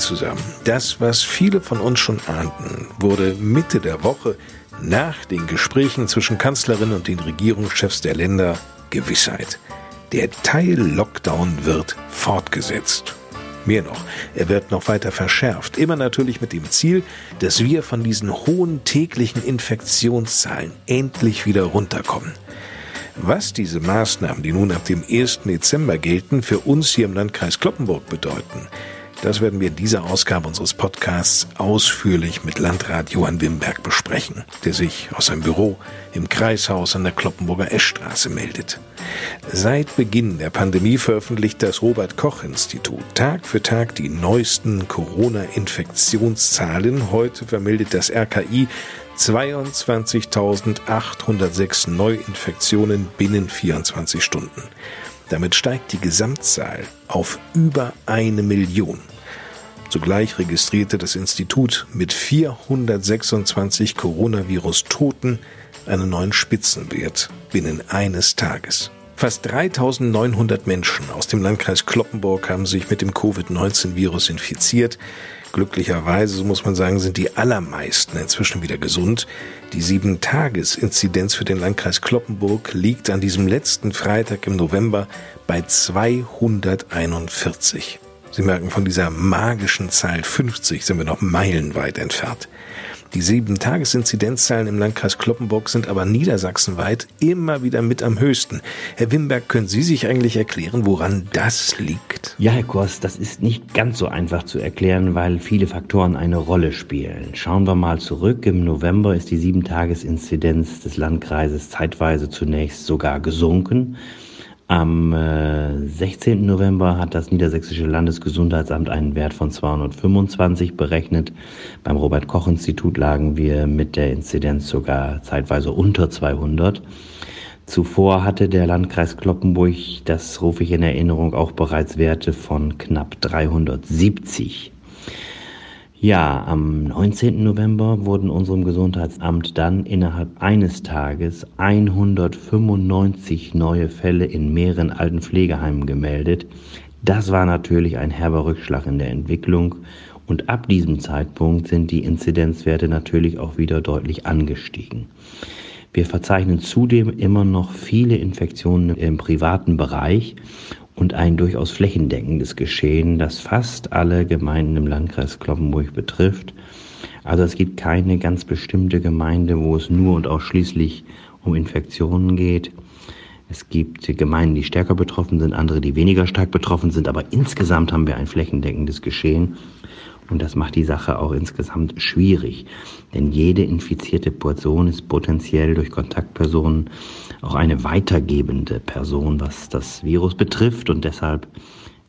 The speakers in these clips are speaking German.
Zusammen. Das, was viele von uns schon ahnten, wurde Mitte der Woche nach den Gesprächen zwischen Kanzlerin und den Regierungschefs der Länder Gewissheit. Der Teil-Lockdown wird fortgesetzt. Mehr noch, er wird noch weiter verschärft, immer natürlich mit dem Ziel, dass wir von diesen hohen täglichen Infektionszahlen endlich wieder runterkommen. Was diese Maßnahmen, die nun ab dem 1. Dezember gelten, für uns hier im Landkreis Kloppenburg bedeuten, das werden wir in dieser Ausgabe unseres Podcasts ausführlich mit Landrat Johann Wimberg besprechen, der sich aus seinem Büro im Kreishaus an der Kloppenburger Eschstraße meldet. Seit Beginn der Pandemie veröffentlicht das Robert Koch Institut Tag für Tag die neuesten Corona-Infektionszahlen. Heute vermeldet das RKI 22.806 Neuinfektionen binnen 24 Stunden. Damit steigt die Gesamtzahl auf über eine Million. Zugleich registrierte das Institut mit 426 Coronavirus-Toten einen neuen Spitzenwert binnen eines Tages. Fast 3900 Menschen aus dem Landkreis Kloppenburg haben sich mit dem Covid-19-Virus infiziert. Glücklicherweise, so muss man sagen, sind die allermeisten inzwischen wieder gesund. Die Sieben-Tages-Inzidenz für den Landkreis Kloppenburg liegt an diesem letzten Freitag im November bei 241. Sie merken, von dieser magischen Zahl 50 sind wir noch meilenweit entfernt. Die Sieben-Tages-Inzidenzzahlen im Landkreis Kloppenburg sind aber niedersachsenweit immer wieder mit am höchsten. Herr Wimberg, können Sie sich eigentlich erklären, woran das liegt? Ja, Herr Kors, das ist nicht ganz so einfach zu erklären, weil viele Faktoren eine Rolle spielen. Schauen wir mal zurück. Im November ist die Sieben-Tages-Inzidenz des Landkreises zeitweise zunächst sogar gesunken. Am 16. Äh, November hat das Niedersächsische Landesgesundheitsamt einen Wert von 225 berechnet. Beim Robert Koch Institut lagen wir mit der Inzidenz sogar zeitweise unter 200. Zuvor hatte der Landkreis Kloppenburg, das rufe ich in Erinnerung, auch bereits Werte von knapp 370. Ja, am 19. November wurden unserem Gesundheitsamt dann innerhalb eines Tages 195 neue Fälle in mehreren alten Pflegeheimen gemeldet. Das war natürlich ein herber Rückschlag in der Entwicklung und ab diesem Zeitpunkt sind die Inzidenzwerte natürlich auch wieder deutlich angestiegen. Wir verzeichnen zudem immer noch viele Infektionen im privaten Bereich und ein durchaus flächendeckendes Geschehen, das fast alle Gemeinden im Landkreis Kloppenburg betrifft. Also es gibt keine ganz bestimmte Gemeinde, wo es nur und ausschließlich um Infektionen geht. Es gibt Gemeinden, die stärker betroffen sind, andere, die weniger stark betroffen sind, aber insgesamt haben wir ein flächendeckendes Geschehen. Und das macht die Sache auch insgesamt schwierig. Denn jede infizierte Person ist potenziell durch Kontaktpersonen auch eine weitergebende Person, was das Virus betrifft. Und deshalb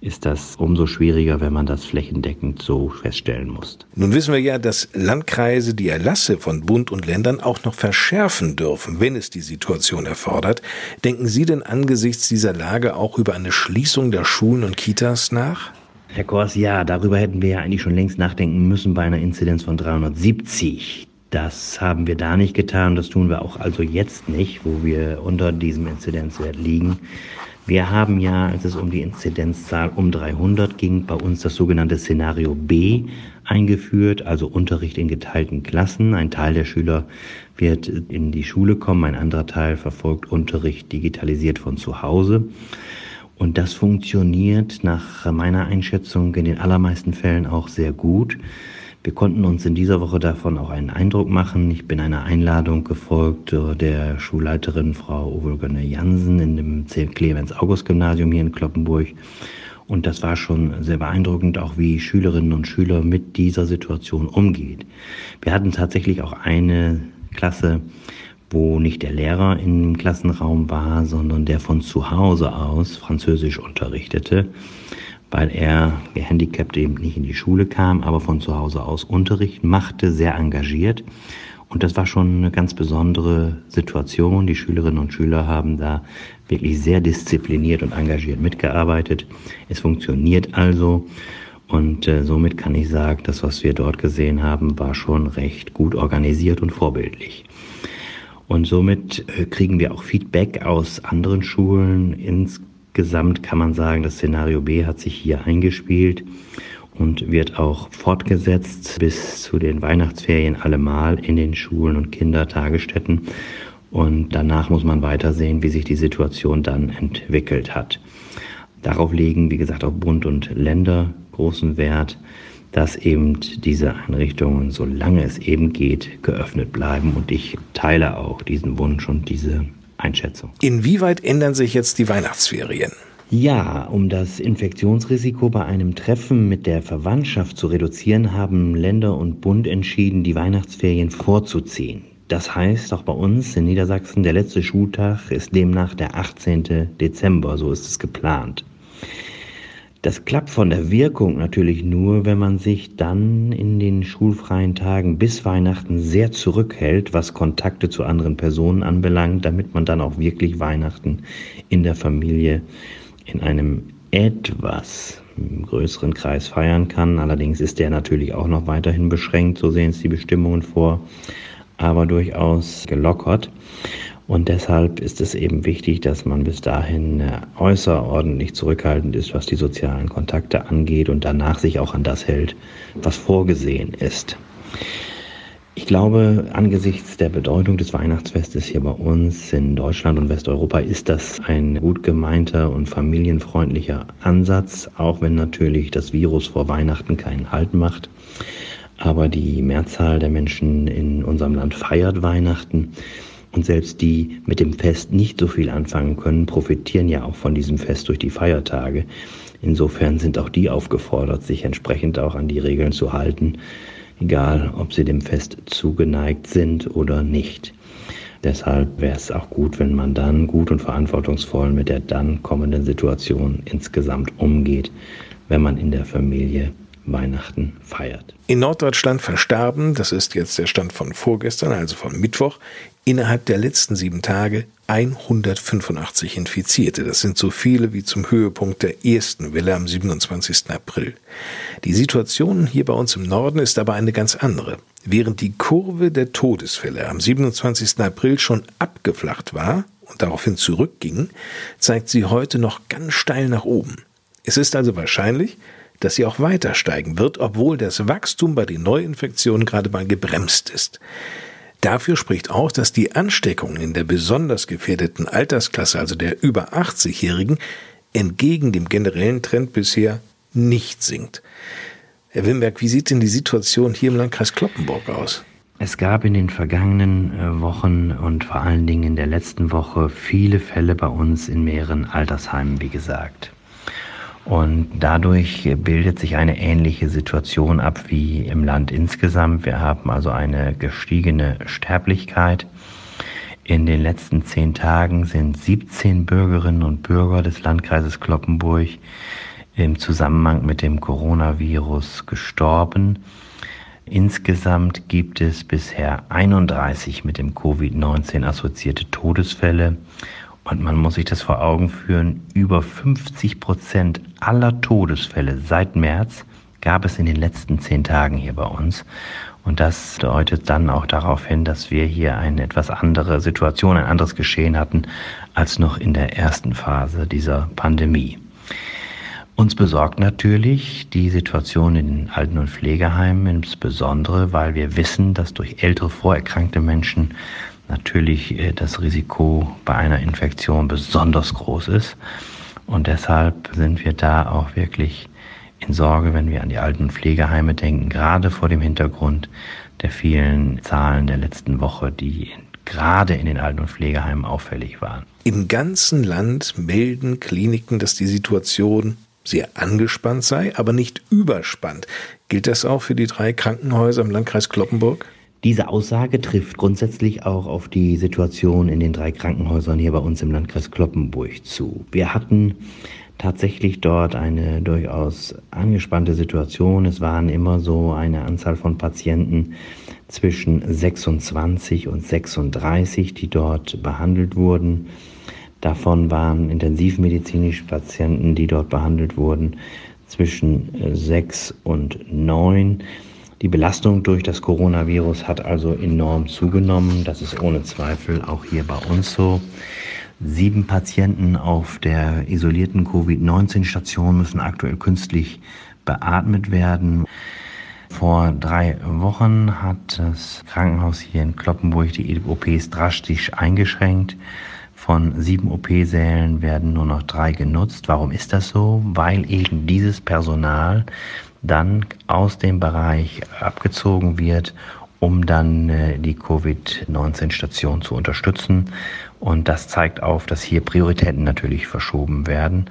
ist das umso schwieriger, wenn man das flächendeckend so feststellen muss. Nun wissen wir ja, dass Landkreise die Erlasse von Bund und Ländern auch noch verschärfen dürfen, wenn es die Situation erfordert. Denken Sie denn angesichts dieser Lage auch über eine Schließung der Schulen und Kitas nach? Herr Kors, ja, darüber hätten wir ja eigentlich schon längst nachdenken müssen bei einer Inzidenz von 370. Das haben wir da nicht getan, das tun wir auch also jetzt nicht, wo wir unter diesem Inzidenzwert liegen. Wir haben ja, als es um die Inzidenzzahl um 300 ging, bei uns das sogenannte Szenario B eingeführt, also Unterricht in geteilten Klassen. Ein Teil der Schüler wird in die Schule kommen, ein anderer Teil verfolgt Unterricht digitalisiert von zu Hause. Und das funktioniert nach meiner Einschätzung in den allermeisten Fällen auch sehr gut. Wir konnten uns in dieser Woche davon auch einen Eindruck machen. Ich bin einer Einladung gefolgt der Schulleiterin Frau Uwe Jansen in dem Clemens-August-Gymnasium hier in Kloppenburg. Und das war schon sehr beeindruckend, auch wie Schülerinnen und Schüler mit dieser Situation umgeht. Wir hatten tatsächlich auch eine Klasse, wo nicht der Lehrer im Klassenraum war, sondern der von zu Hause aus Französisch unterrichtete, weil er gehandicapt eben nicht in die Schule kam, aber von zu Hause aus Unterricht machte, sehr engagiert. Und das war schon eine ganz besondere Situation. Die Schülerinnen und Schüler haben da wirklich sehr diszipliniert und engagiert mitgearbeitet. Es funktioniert also. Und äh, somit kann ich sagen, das, was wir dort gesehen haben, war schon recht gut organisiert und vorbildlich. Und somit äh, kriegen wir auch Feedback aus anderen Schulen. Insgesamt kann man sagen, das Szenario B hat sich hier eingespielt und wird auch fortgesetzt bis zu den Weihnachtsferien allemal in den Schulen und Kindertagesstätten. Und danach muss man weitersehen, wie sich die Situation dann entwickelt hat. Darauf legen, wie gesagt, auch Bund und Länder großen Wert, dass eben diese Einrichtungen, solange es eben geht, geöffnet bleiben. Und ich teile auch diesen Wunsch und diese Einschätzung. Inwieweit ändern sich jetzt die Weihnachtsferien? Ja, um das Infektionsrisiko bei einem Treffen mit der Verwandtschaft zu reduzieren, haben Länder und Bund entschieden, die Weihnachtsferien vorzuziehen. Das heißt, auch bei uns in Niedersachsen, der letzte Schultag ist demnach der 18. Dezember, so ist es geplant. Das klappt von der Wirkung natürlich nur, wenn man sich dann in den schulfreien Tagen bis Weihnachten sehr zurückhält, was Kontakte zu anderen Personen anbelangt, damit man dann auch wirklich Weihnachten in der Familie in einem etwas größeren Kreis feiern kann. Allerdings ist der natürlich auch noch weiterhin beschränkt, so sehen es die Bestimmungen vor, aber durchaus gelockert. Und deshalb ist es eben wichtig, dass man bis dahin äh, äußerordentlich zurückhaltend ist, was die sozialen Kontakte angeht und danach sich auch an das hält, was vorgesehen ist. Ich glaube, angesichts der Bedeutung des Weihnachtsfestes hier bei uns in Deutschland und Westeuropa ist das ein gut gemeinter und familienfreundlicher Ansatz, auch wenn natürlich das Virus vor Weihnachten keinen Halt macht. Aber die Mehrzahl der Menschen in unserem Land feiert Weihnachten. Und selbst die mit dem Fest nicht so viel anfangen können, profitieren ja auch von diesem Fest durch die Feiertage. Insofern sind auch die aufgefordert, sich entsprechend auch an die Regeln zu halten egal ob sie dem Fest zugeneigt sind oder nicht. Deshalb wäre es auch gut, wenn man dann gut und verantwortungsvoll mit der dann kommenden Situation insgesamt umgeht, wenn man in der Familie Weihnachten feiert. In Norddeutschland verstarben, das ist jetzt der Stand von vorgestern, also von Mittwoch, innerhalb der letzten sieben Tage 185 Infizierte. Das sind so viele wie zum Höhepunkt der ersten Welle am 27. April. Die Situation hier bei uns im Norden ist aber eine ganz andere. Während die Kurve der Todesfälle am 27. April schon abgeflacht war und daraufhin zurückging, zeigt sie heute noch ganz steil nach oben. Es ist also wahrscheinlich, dass sie auch weiter steigen wird, obwohl das Wachstum bei den Neuinfektionen gerade mal gebremst ist. Dafür spricht auch, dass die Ansteckung in der besonders gefährdeten Altersklasse, also der über 80-Jährigen, entgegen dem generellen Trend bisher nicht sinkt. Herr Wimberg, wie sieht denn die Situation hier im Landkreis Kloppenburg aus? Es gab in den vergangenen äh, Wochen und vor allen Dingen in der letzten Woche viele Fälle bei uns in mehreren Altersheimen, wie gesagt. Und dadurch bildet sich eine ähnliche Situation ab wie im Land insgesamt. Wir haben also eine gestiegene Sterblichkeit. In den letzten zehn Tagen sind 17 Bürgerinnen und Bürger des Landkreises Kloppenburg im Zusammenhang mit dem Coronavirus gestorben. Insgesamt gibt es bisher 31 mit dem Covid-19 assoziierte Todesfälle und man muss sich das vor Augen führen, über 50 Prozent aller Todesfälle seit März gab es in den letzten zehn Tagen hier bei uns. Und das deutet dann auch darauf hin, dass wir hier eine etwas andere Situation, ein anderes Geschehen hatten als noch in der ersten Phase dieser Pandemie. Uns besorgt natürlich die Situation in den Alten- und Pflegeheimen, insbesondere weil wir wissen, dass durch ältere vorerkrankte Menschen natürlich äh, das Risiko bei einer Infektion besonders groß ist. Und deshalb sind wir da auch wirklich in Sorge, wenn wir an die alten Pflegeheime denken, gerade vor dem Hintergrund der vielen Zahlen der letzten Woche, die gerade in den Alten- und Pflegeheimen auffällig waren. Im ganzen Land melden Kliniken, dass die Situation sehr angespannt sei, aber nicht überspannt. Gilt das auch für die drei Krankenhäuser im Landkreis Kloppenburg? Diese Aussage trifft grundsätzlich auch auf die Situation in den drei Krankenhäusern hier bei uns im Landkreis Kloppenburg zu. Wir hatten tatsächlich dort eine durchaus angespannte Situation. Es waren immer so eine Anzahl von Patienten zwischen 26 und 36, die dort behandelt wurden. Davon waren intensivmedizinische Patienten, die dort behandelt wurden, zwischen 6 und 9. Die Belastung durch das Coronavirus hat also enorm zugenommen. Das ist ohne Zweifel auch hier bei uns so. Sieben Patienten auf der isolierten Covid-19-Station müssen aktuell künstlich beatmet werden. Vor drei Wochen hat das Krankenhaus hier in Kloppenburg die OPs drastisch eingeschränkt. Von sieben OP-Sälen werden nur noch drei genutzt. Warum ist das so? Weil eben dieses Personal dann aus dem Bereich abgezogen wird, um dann äh, die Covid-19-Station zu unterstützen. Und das zeigt auf, dass hier Prioritäten natürlich verschoben werden.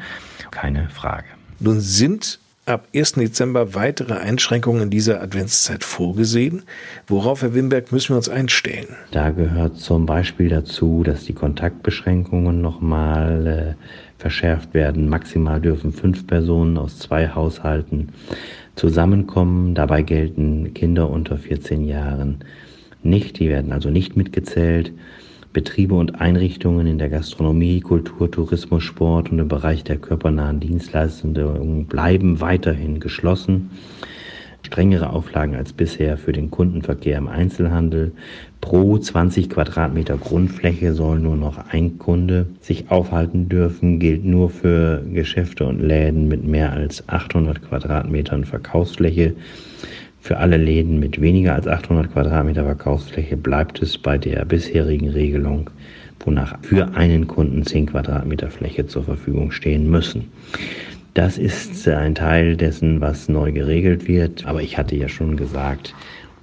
Keine Frage. Nun sind ab 1. Dezember weitere Einschränkungen in dieser Adventszeit vorgesehen. Worauf, Herr Wimberg, müssen wir uns einstellen? Da gehört zum Beispiel dazu, dass die Kontaktbeschränkungen nochmal äh, verschärft werden. Maximal dürfen fünf Personen aus zwei Haushalten zusammenkommen. Dabei gelten Kinder unter 14 Jahren nicht. Die werden also nicht mitgezählt. Betriebe und Einrichtungen in der Gastronomie, Kultur, Tourismus, Sport und im Bereich der körpernahen Dienstleistungen bleiben weiterhin geschlossen. Strengere Auflagen als bisher für den Kundenverkehr im Einzelhandel. Pro 20 Quadratmeter Grundfläche soll nur noch ein Kunde sich aufhalten dürfen, gilt nur für Geschäfte und Läden mit mehr als 800 Quadratmetern Verkaufsfläche. Für alle Läden mit weniger als 800 Quadratmeter Verkaufsfläche bleibt es bei der bisherigen Regelung, wonach für einen Kunden 10 Quadratmeter Fläche zur Verfügung stehen müssen. Das ist ein Teil dessen, was neu geregelt wird. Aber ich hatte ja schon gesagt,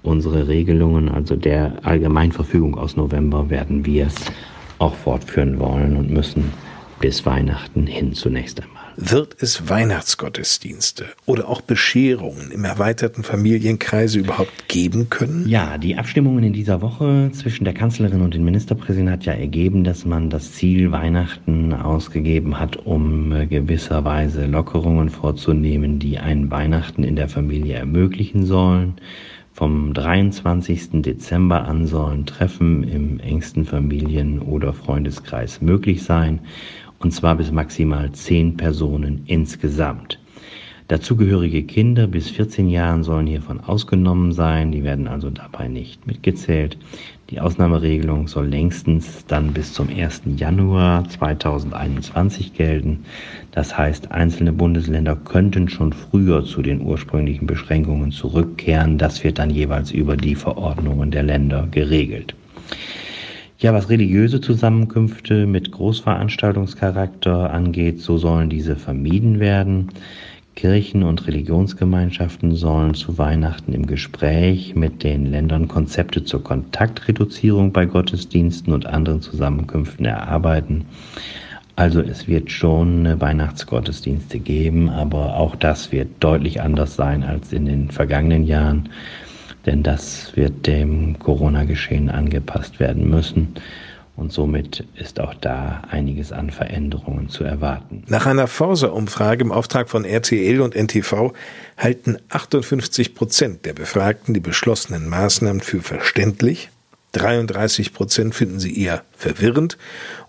unsere Regelungen, also der Allgemeinverfügung aus November, werden wir auch fortführen wollen und müssen bis Weihnachten hin zunächst einmal. Wird es Weihnachtsgottesdienste oder auch Bescherungen im erweiterten Familienkreise überhaupt geben können? Ja, die Abstimmungen in dieser Woche zwischen der Kanzlerin und den Ministerpräsidenten hat ja ergeben, dass man das Ziel Weihnachten ausgegeben hat, um äh, gewisserweise Lockerungen vorzunehmen, die ein Weihnachten in der Familie ermöglichen sollen. Vom 23. Dezember an sollen Treffen im engsten Familien- oder Freundeskreis möglich sein und zwar bis maximal zehn Personen insgesamt. Dazugehörige Kinder bis 14 Jahren sollen hiervon ausgenommen sein, die werden also dabei nicht mitgezählt. Die Ausnahmeregelung soll längstens dann bis zum 1. Januar 2021 gelten. Das heißt, einzelne Bundesländer könnten schon früher zu den ursprünglichen Beschränkungen zurückkehren. Das wird dann jeweils über die Verordnungen der Länder geregelt. Ja, was religiöse Zusammenkünfte mit Großveranstaltungscharakter angeht, so sollen diese vermieden werden. Kirchen und Religionsgemeinschaften sollen zu Weihnachten im Gespräch mit den Ländern Konzepte zur Kontaktreduzierung bei Gottesdiensten und anderen Zusammenkünften erarbeiten. Also es wird schon Weihnachtsgottesdienste geben, aber auch das wird deutlich anders sein als in den vergangenen Jahren denn das wird dem Corona-Geschehen angepasst werden müssen. Und somit ist auch da einiges an Veränderungen zu erwarten. Nach einer Forsa-Umfrage im Auftrag von RTL und NTV halten 58 Prozent der Befragten die beschlossenen Maßnahmen für verständlich, 33 Prozent finden sie eher verwirrend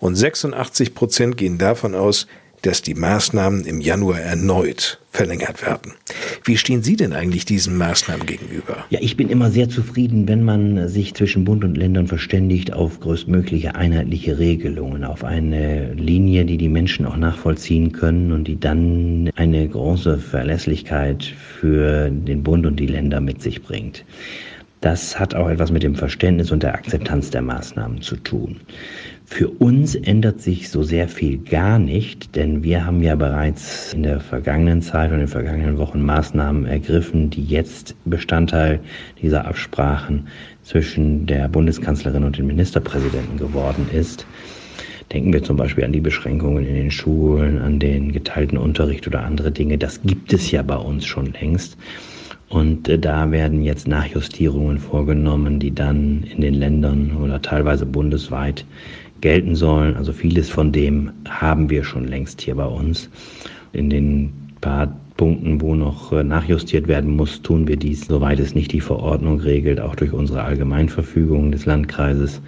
und 86 Prozent gehen davon aus, dass die Maßnahmen im Januar erneut verlängert werden. Wie stehen Sie denn eigentlich diesen Maßnahmen gegenüber? Ja, ich bin immer sehr zufrieden, wenn man sich zwischen Bund und Ländern verständigt auf größtmögliche einheitliche Regelungen, auf eine Linie, die die Menschen auch nachvollziehen können und die dann eine große Verlässlichkeit für den Bund und die Länder mit sich bringt. Das hat auch etwas mit dem Verständnis und der Akzeptanz der Maßnahmen zu tun. Für uns ändert sich so sehr viel gar nicht, denn wir haben ja bereits in der vergangenen Zeit und in den vergangenen Wochen Maßnahmen ergriffen, die jetzt Bestandteil dieser Absprachen zwischen der Bundeskanzlerin und dem Ministerpräsidenten geworden ist. Denken wir zum Beispiel an die Beschränkungen in den Schulen, an den geteilten Unterricht oder andere Dinge. Das gibt es ja bei uns schon längst. Und äh, da werden jetzt Nachjustierungen vorgenommen, die dann in den Ländern oder teilweise bundesweit gelten sollen. Also vieles von dem haben wir schon längst hier bei uns. In den paar Punkten, wo noch äh, nachjustiert werden muss, tun wir dies, soweit es nicht die Verordnung regelt, auch durch unsere Allgemeinverfügung des Landkreises.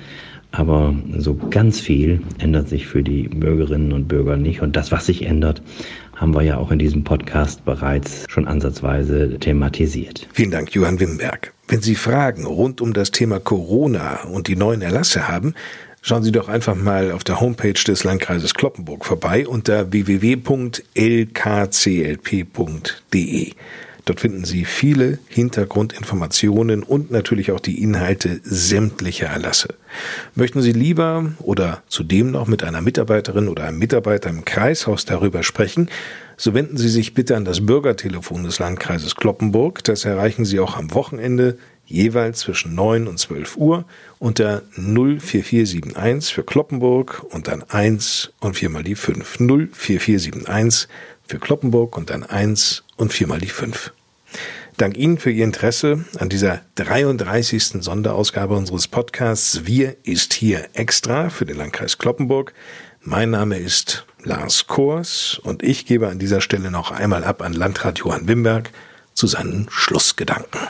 Aber so ganz viel ändert sich für die Bürgerinnen und Bürger nicht. Und das, was sich ändert, haben wir ja auch in diesem Podcast bereits schon ansatzweise thematisiert. Vielen Dank, Johann Wimberg. Wenn Sie Fragen rund um das Thema Corona und die neuen Erlasse haben, schauen Sie doch einfach mal auf der Homepage des Landkreises Kloppenburg vorbei unter www.lkclp.de. Dort finden Sie viele Hintergrundinformationen und natürlich auch die Inhalte sämtlicher Erlasse. Möchten Sie lieber oder zudem noch mit einer Mitarbeiterin oder einem Mitarbeiter im Kreishaus darüber sprechen, so wenden Sie sich bitte an das Bürgertelefon des Landkreises Kloppenburg. Das erreichen Sie auch am Wochenende jeweils zwischen 9 und 12 Uhr unter 04471 für Kloppenburg und dann 1 und viermal die 5. 04471 für Kloppenburg und dann 1 und viermal die 5. Dank Ihnen für Ihr Interesse an dieser 33. Sonderausgabe unseres Podcasts Wir ist hier extra für den Landkreis Kloppenburg. Mein Name ist Lars Kors und ich gebe an dieser Stelle noch einmal ab an Landrat Johann Wimberg zu seinen Schlussgedanken.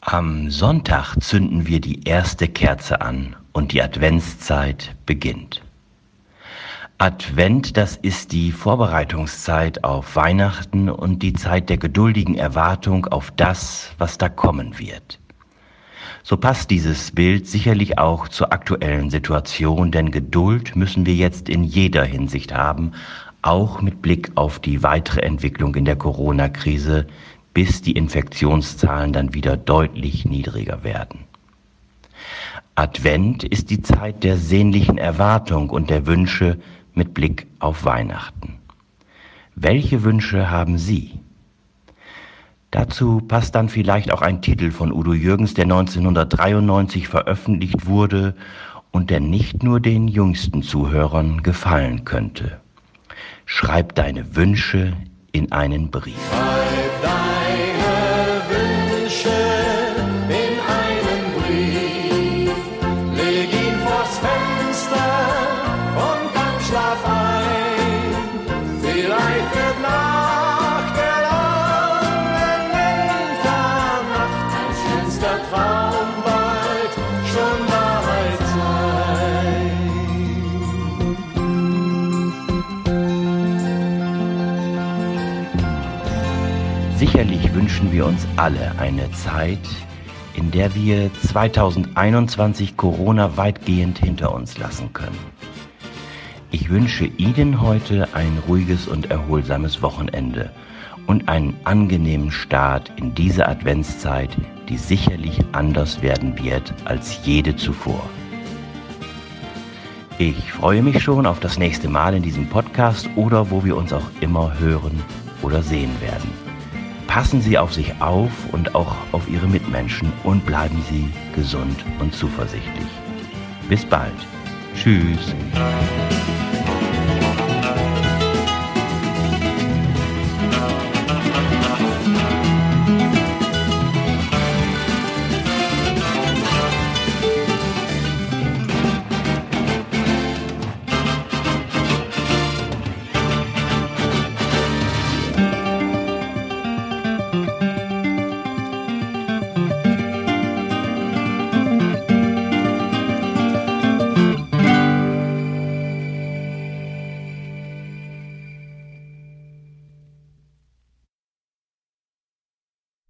Am Sonntag zünden wir die erste Kerze an und die Adventszeit beginnt. Advent, das ist die Vorbereitungszeit auf Weihnachten und die Zeit der geduldigen Erwartung auf das, was da kommen wird. So passt dieses Bild sicherlich auch zur aktuellen Situation, denn Geduld müssen wir jetzt in jeder Hinsicht haben, auch mit Blick auf die weitere Entwicklung in der Corona-Krise, bis die Infektionszahlen dann wieder deutlich niedriger werden. Advent ist die Zeit der sehnlichen Erwartung und der Wünsche mit Blick auf Weihnachten. Welche Wünsche haben Sie? Dazu passt dann vielleicht auch ein Titel von Udo Jürgens, der 1993 veröffentlicht wurde und der nicht nur den jüngsten Zuhörern gefallen könnte. Schreib deine Wünsche in einen Brief. Sicherlich wünschen wir uns alle eine Zeit, in der wir 2021 Corona weitgehend hinter uns lassen können. Ich wünsche Ihnen heute ein ruhiges und erholsames Wochenende und einen angenehmen Start in diese Adventszeit, die sicherlich anders werden wird als jede zuvor. Ich freue mich schon auf das nächste Mal in diesem Podcast oder wo wir uns auch immer hören oder sehen werden. Passen Sie auf sich auf und auch auf Ihre Mitmenschen und bleiben Sie gesund und zuversichtlich. Bis bald. Tschüss.